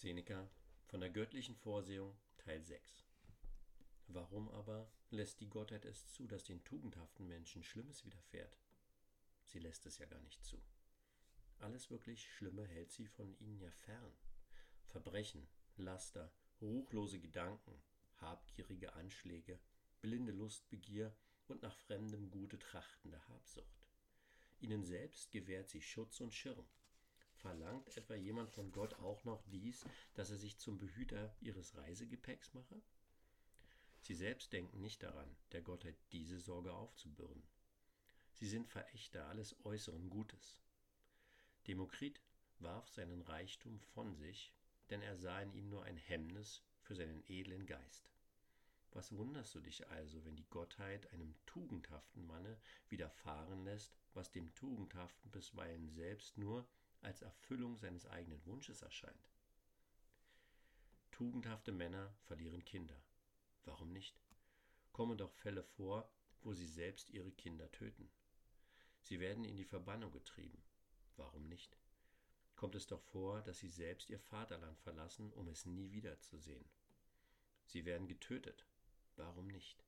Seneca von der göttlichen Vorsehung Teil 6 Warum aber lässt die Gottheit es zu, dass den tugendhaften Menschen Schlimmes widerfährt? Sie lässt es ja gar nicht zu. Alles wirklich Schlimme hält sie von ihnen ja fern. Verbrechen, Laster, ruchlose Gedanken, habgierige Anschläge, blinde Lustbegier und nach fremdem Gute trachtende Habsucht. Ihnen selbst gewährt sie Schutz und Schirm. Verlangt etwa jemand von Gott auch noch dies, dass er sich zum Behüter ihres Reisegepäcks mache? Sie selbst denken nicht daran, der Gottheit diese Sorge aufzubürden. Sie sind Verächter alles äußeren Gutes. Demokrit warf seinen Reichtum von sich, denn er sah in ihm nur ein Hemmnis für seinen edlen Geist. Was wunderst du dich also, wenn die Gottheit einem tugendhaften Manne widerfahren lässt, was dem Tugendhaften bisweilen selbst nur als Erfüllung seines eigenen Wunsches erscheint. Tugendhafte Männer verlieren Kinder. Warum nicht? Kommen doch Fälle vor, wo sie selbst ihre Kinder töten. Sie werden in die Verbannung getrieben. Warum nicht? Kommt es doch vor, dass sie selbst ihr Vaterland verlassen, um es nie wiederzusehen. Sie werden getötet. Warum nicht?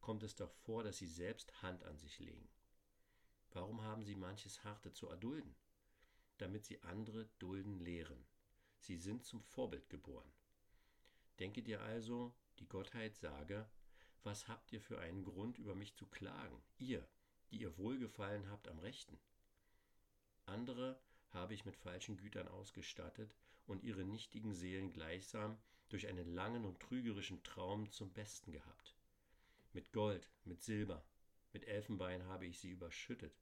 Kommt es doch vor, dass sie selbst Hand an sich legen. Warum haben sie manches Harte zu erdulden? Damit sie andere dulden lehren. Sie sind zum Vorbild geboren. Denke dir also, die Gottheit sage, was habt ihr für einen Grund, über mich zu klagen, ihr, die ihr Wohlgefallen habt am Rechten? Andere habe ich mit falschen Gütern ausgestattet und ihre nichtigen Seelen gleichsam durch einen langen und trügerischen Traum zum Besten gehabt. Mit Gold, mit Silber, mit Elfenbein habe ich sie überschüttet,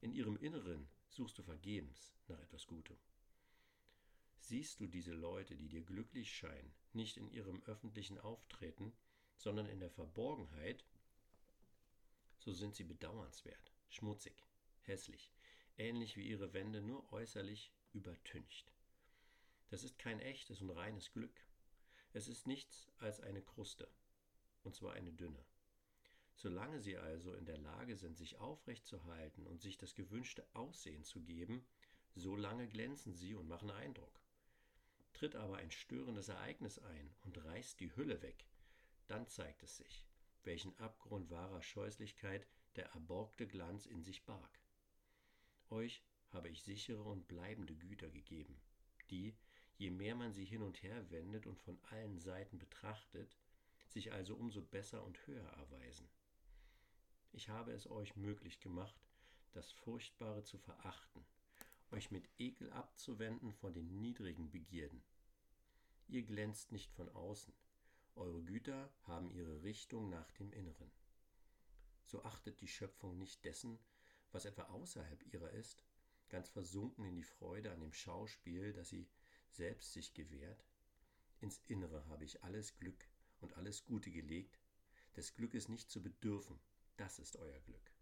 in ihrem Inneren suchst du vergebens nach etwas Gutem. Siehst du diese Leute, die dir glücklich scheinen, nicht in ihrem öffentlichen Auftreten, sondern in der Verborgenheit, so sind sie bedauernswert, schmutzig, hässlich, ähnlich wie ihre Wände nur äußerlich übertüncht. Das ist kein echtes und reines Glück. Es ist nichts als eine Kruste, und zwar eine dünne. Solange sie also in der Lage sind, sich aufrecht zu halten und sich das gewünschte Aussehen zu geben, solange glänzen sie und machen Eindruck. Tritt aber ein störendes Ereignis ein und reißt die Hülle weg, dann zeigt es sich, welchen Abgrund wahrer Scheußlichkeit der erborgte Glanz in sich barg. Euch habe ich sichere und bleibende Güter gegeben, die, je mehr man sie hin und her wendet und von allen Seiten betrachtet, sich also umso besser und höher erweisen. Ich habe es euch möglich gemacht, das Furchtbare zu verachten, euch mit Ekel abzuwenden von den niedrigen Begierden. Ihr glänzt nicht von außen, eure Güter haben ihre Richtung nach dem Inneren. So achtet die Schöpfung nicht dessen, was etwa außerhalb ihrer ist, ganz versunken in die Freude an dem Schauspiel, das sie selbst sich gewährt. Ins Innere habe ich alles Glück und alles Gute gelegt, des Glückes nicht zu bedürfen, das ist euer Glück.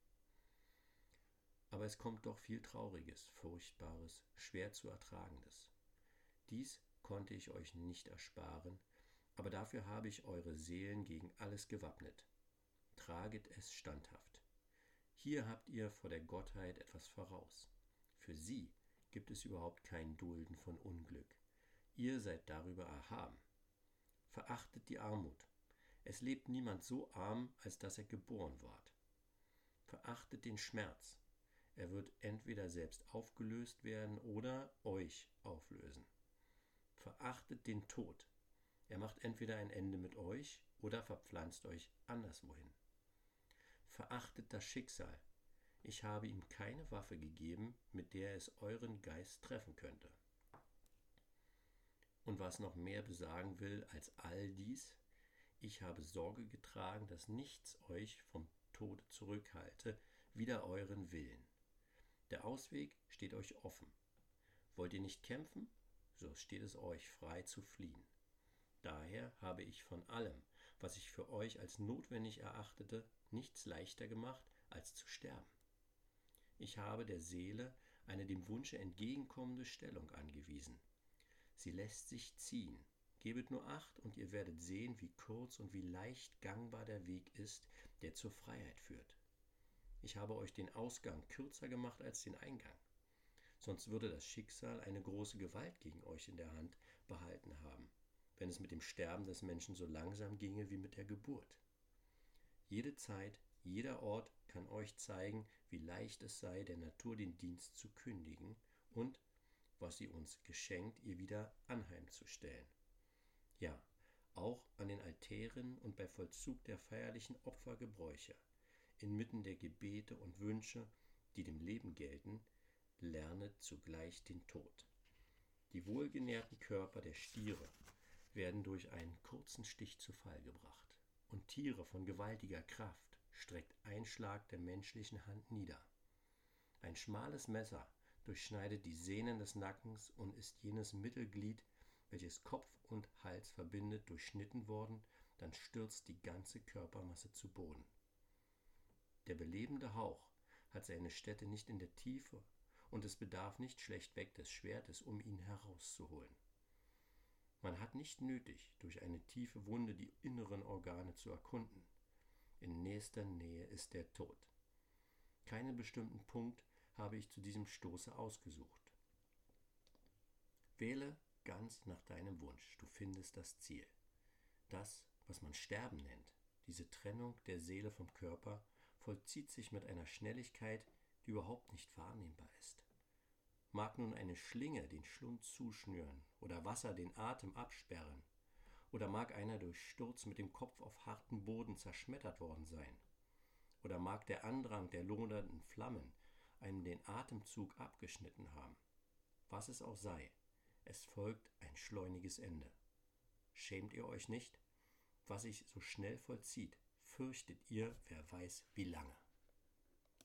Aber es kommt doch viel Trauriges, Furchtbares, schwer zu ertragendes. Dies konnte ich euch nicht ersparen, aber dafür habe ich eure Seelen gegen alles gewappnet. Traget es standhaft. Hier habt ihr vor der Gottheit etwas voraus. Für sie gibt es überhaupt kein Dulden von Unglück. Ihr seid darüber erhaben. Verachtet die Armut, es lebt niemand so arm, als dass er geboren ward. Verachtet den Schmerz. Er wird entweder selbst aufgelöst werden oder euch auflösen. Verachtet den Tod. Er macht entweder ein Ende mit euch oder verpflanzt euch anderswohin. Verachtet das Schicksal. Ich habe ihm keine Waffe gegeben, mit der es euren Geist treffen könnte. Und was noch mehr besagen will als all dies, ich habe Sorge getragen, dass nichts euch vom Tod zurückhalte, wider euren Willen. Der Ausweg steht euch offen. Wollt ihr nicht kämpfen, so steht es euch frei zu fliehen. Daher habe ich von allem, was ich für euch als notwendig erachtete, nichts leichter gemacht, als zu sterben. Ich habe der Seele eine dem Wunsche entgegenkommende Stellung angewiesen. Sie lässt sich ziehen, Gebet nur acht und ihr werdet sehen, wie kurz und wie leicht gangbar der Weg ist, der zur Freiheit führt. Ich habe euch den Ausgang kürzer gemacht als den Eingang. Sonst würde das Schicksal eine große Gewalt gegen euch in der Hand behalten haben, wenn es mit dem Sterben des Menschen so langsam ginge wie mit der Geburt. Jede Zeit, jeder Ort kann euch zeigen, wie leicht es sei, der Natur den Dienst zu kündigen und, was sie uns geschenkt, ihr wieder anheimzustellen. Ja, auch an den Altären und bei Vollzug der feierlichen Opfergebräuche, inmitten der Gebete und Wünsche, die dem Leben gelten, lernet zugleich den Tod. Die wohlgenährten Körper der Stiere werden durch einen kurzen Stich zu Fall gebracht, und Tiere von gewaltiger Kraft streckt ein Schlag der menschlichen Hand nieder. Ein schmales Messer durchschneidet die Sehnen des Nackens und ist jenes Mittelglied, welches Kopf und Hals verbindet, durchschnitten worden, dann stürzt die ganze Körpermasse zu Boden. Der belebende Hauch hat seine Stätte nicht in der Tiefe, und es bedarf nicht schlechtweg des Schwertes, um ihn herauszuholen. Man hat nicht nötig, durch eine tiefe Wunde die inneren Organe zu erkunden. In nächster Nähe ist der Tod. Keinen bestimmten Punkt habe ich zu diesem Stoße ausgesucht. Wähle ganz nach deinem Wunsch, du findest das Ziel. Das, was man Sterben nennt, diese Trennung der Seele vom Körper, vollzieht sich mit einer Schnelligkeit, die überhaupt nicht wahrnehmbar ist. Mag nun eine Schlinge den Schlund zuschnüren oder Wasser den Atem absperren, oder mag einer durch Sturz mit dem Kopf auf harten Boden zerschmettert worden sein, oder mag der Andrang der lodernden Flammen einem den Atemzug abgeschnitten haben. Was es auch sei, es folgt ein schleuniges Ende. Schämt ihr euch nicht? Was sich so schnell vollzieht, fürchtet ihr, wer weiß wie lange.